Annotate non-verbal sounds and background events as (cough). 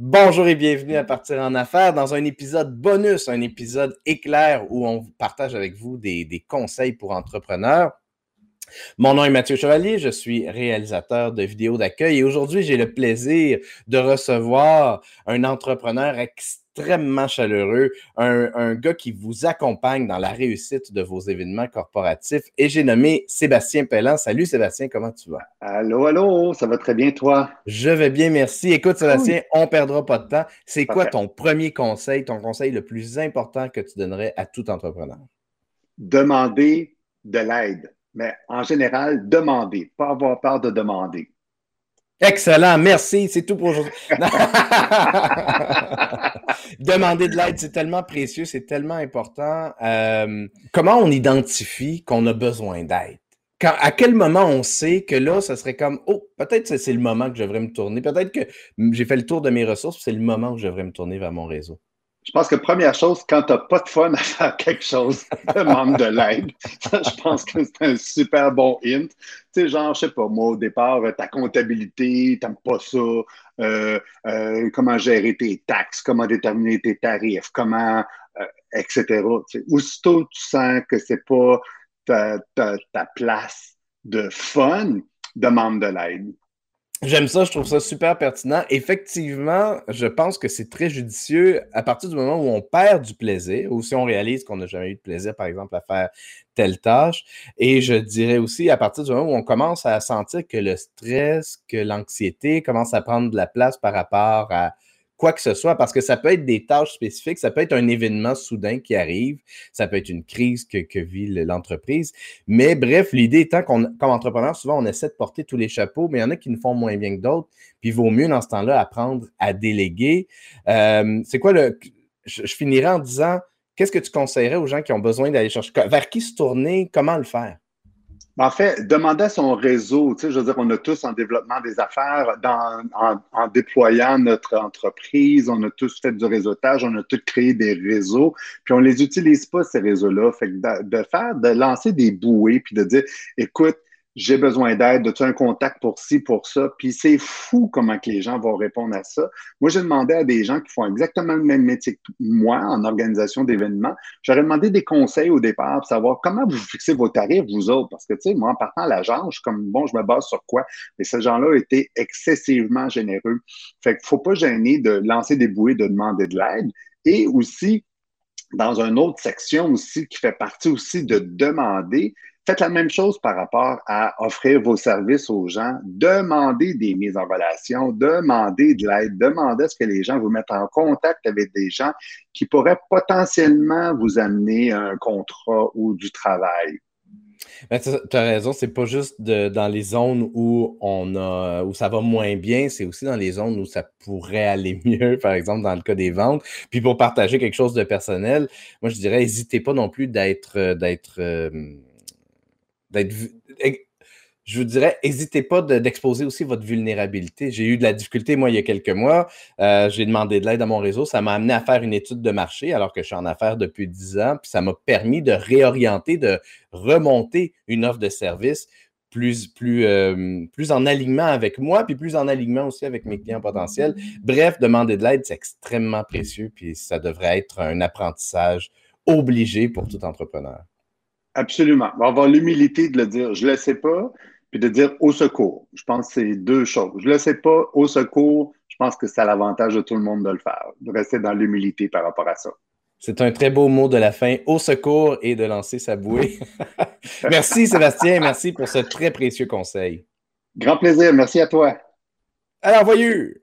Bonjour et bienvenue à Partir en Affaires dans un épisode bonus, un épisode éclair où on partage avec vous des, conseils pour entrepreneurs. Mon nom est Mathieu Chevalier, je suis réalisateur de vidéos d'accueil et aujourd'hui j'ai le plaisir de recevoir un entrepreneur extrêmement chaleureux, un, gars qui vous accompagne dans la réussite de vos événements corporatifs. Et j'ai nommé Sébastien Pellan. Salut Sébastien, comment tu vas? Allô, allô, ça va très bien toi? Je vais bien, merci. Écoute Sébastien, on ne perdra pas de temps. C'est quoi ton premier conseil, ton conseil le plus important que tu donnerais à tout entrepreneur? Demander de l'aide. Mais en général, demander, pas avoir peur de demander. Excellent, merci. C'est tout pour aujourd'hui. (laughs) Demander de l'aide, c'est tellement précieux, c'est tellement important. Euh, comment on identifie qu'on a besoin d'aide? à quel moment on sait que là, ça serait comme, oh, peut-être que c'est le moment que je devrais me tourner. Peut-être que j'ai fait le tour de mes ressources, c'est le moment où je devrais me tourner vers mon réseau. Je pense que première chose, quand tu n'as pas de fun à faire quelque chose, (laughs) demande de l'aide. je pense que c'est un super bon hint. Tu sais, genre, je sais pas, moi, au départ, ta comptabilité, t'aimes pas ça, euh, euh, comment gérer tes taxes, comment déterminer tes tarifs, comment, euh, etc. Aussitôt tu sens que c'est pas ta, ta place de fun, demande de l'aide. J'aime ça, je trouve ça super pertinent. Effectivement, je pense que c'est très judicieux à partir du moment où on perd du plaisir ou si on réalise qu'on n'a jamais eu de plaisir, par exemple, à faire telle tâche. Et je dirais aussi à partir du moment où on commence à sentir que le stress, que l'anxiété commence à prendre de la place par rapport à quoi que ce soit, parce que ça peut être des tâches spécifiques, ça peut être un événement soudain qui arrive, ça peut être une crise que, vit l'entreprise. Mais bref, l'idée étant qu'on, comme entrepreneur, souvent, on essaie de porter tous les chapeaux, mais il y en a qui nous font moins bien que d'autres. Puis il vaut mieux dans ce temps-là apprendre à déléguer. Euh, c'est quoi le. Je, je finirai en disant qu'est-ce que tu conseillerais aux gens qui ont besoin d'aller chercher? Vers qui se tourner? Comment le faire? En fait, demander à son réseau, tu sais, je veux dire, on a tous en développement des affaires, en, déployant notre entreprise, on a tous fait du réseautage, on a tous créé des réseaux, puis on les utilise pas, ces réseaux-là. Fait que de, faire, de lancer des bouées, puis de dire, écoute, j'ai besoin d'aide, as-tu un contact pour ci, pour ça? Puis c'est fou comment que les gens vont répondre à ça. Moi, j'ai demandé à des gens qui font exactement le même métier que moi en organisation d'événements. J'aurais demandé des conseils au départ pour savoir comment vous fixez vos tarifs, vous autres. Parce que, tu sais, moi, en partant à l'agence, je suis comme, bon, je me base sur quoi? Mais ces gens-là étaient excessivement généreux. Fait qu'il faut pas gêner de lancer des bouées, de demander de l'aide. Et aussi, dans une autre section aussi qui fait partie aussi de demander, Faites la même chose par rapport à offrir vos services aux gens. Demandez des mises en relation, demandez de l'aide, demandez à ce que les gens vous mettent en contact avec des gens qui pourraient potentiellement vous amener un contrat ou du travail. Ben, tu as raison, c'est pas juste dans les zones où on a où ça va moins bien, c'est aussi dans les zones où ça pourrait aller (laughs) mieux, par exemple dans le cas des ventes. Puis pour partager quelque chose de personnel, moi je dirais n'hésitez pas non plus d'être d'être euh, je vous dirais, n'hésitez pas d'exposer aussi votre vulnérabilité. J'ai eu de la difficulté, moi, il y a quelques mois. Euh, j'ai demandé de l'aide à mon réseau. Ça m'a amené à faire une étude de marché alors que je suis en affaires depuis 10 ans. Puis ça m'a permis de réorienter, de remonter une offre de service plus, plus, euh, plus en alignement avec moi, puis plus en alignement aussi avec mes clients potentiels. Bref, demander de l'aide, c'est extrêmement précieux, puis ça devrait être un apprentissage obligé pour tout entrepreneur. Absolument. On va avoir l'humilité de le dire, je ne le sais pas, puis de dire au secours. Je pense que c'est deux choses. Je ne le sais pas, au secours, je pense que c'est à l'avantage de tout le monde de le faire, de rester dans l'humilité par rapport à ça. C'est un très beau mot de la fin, au secours et de lancer sa bouée. (laughs) merci Sébastien, merci pour ce très précieux conseil. Grand plaisir, merci à toi. Alors, voyez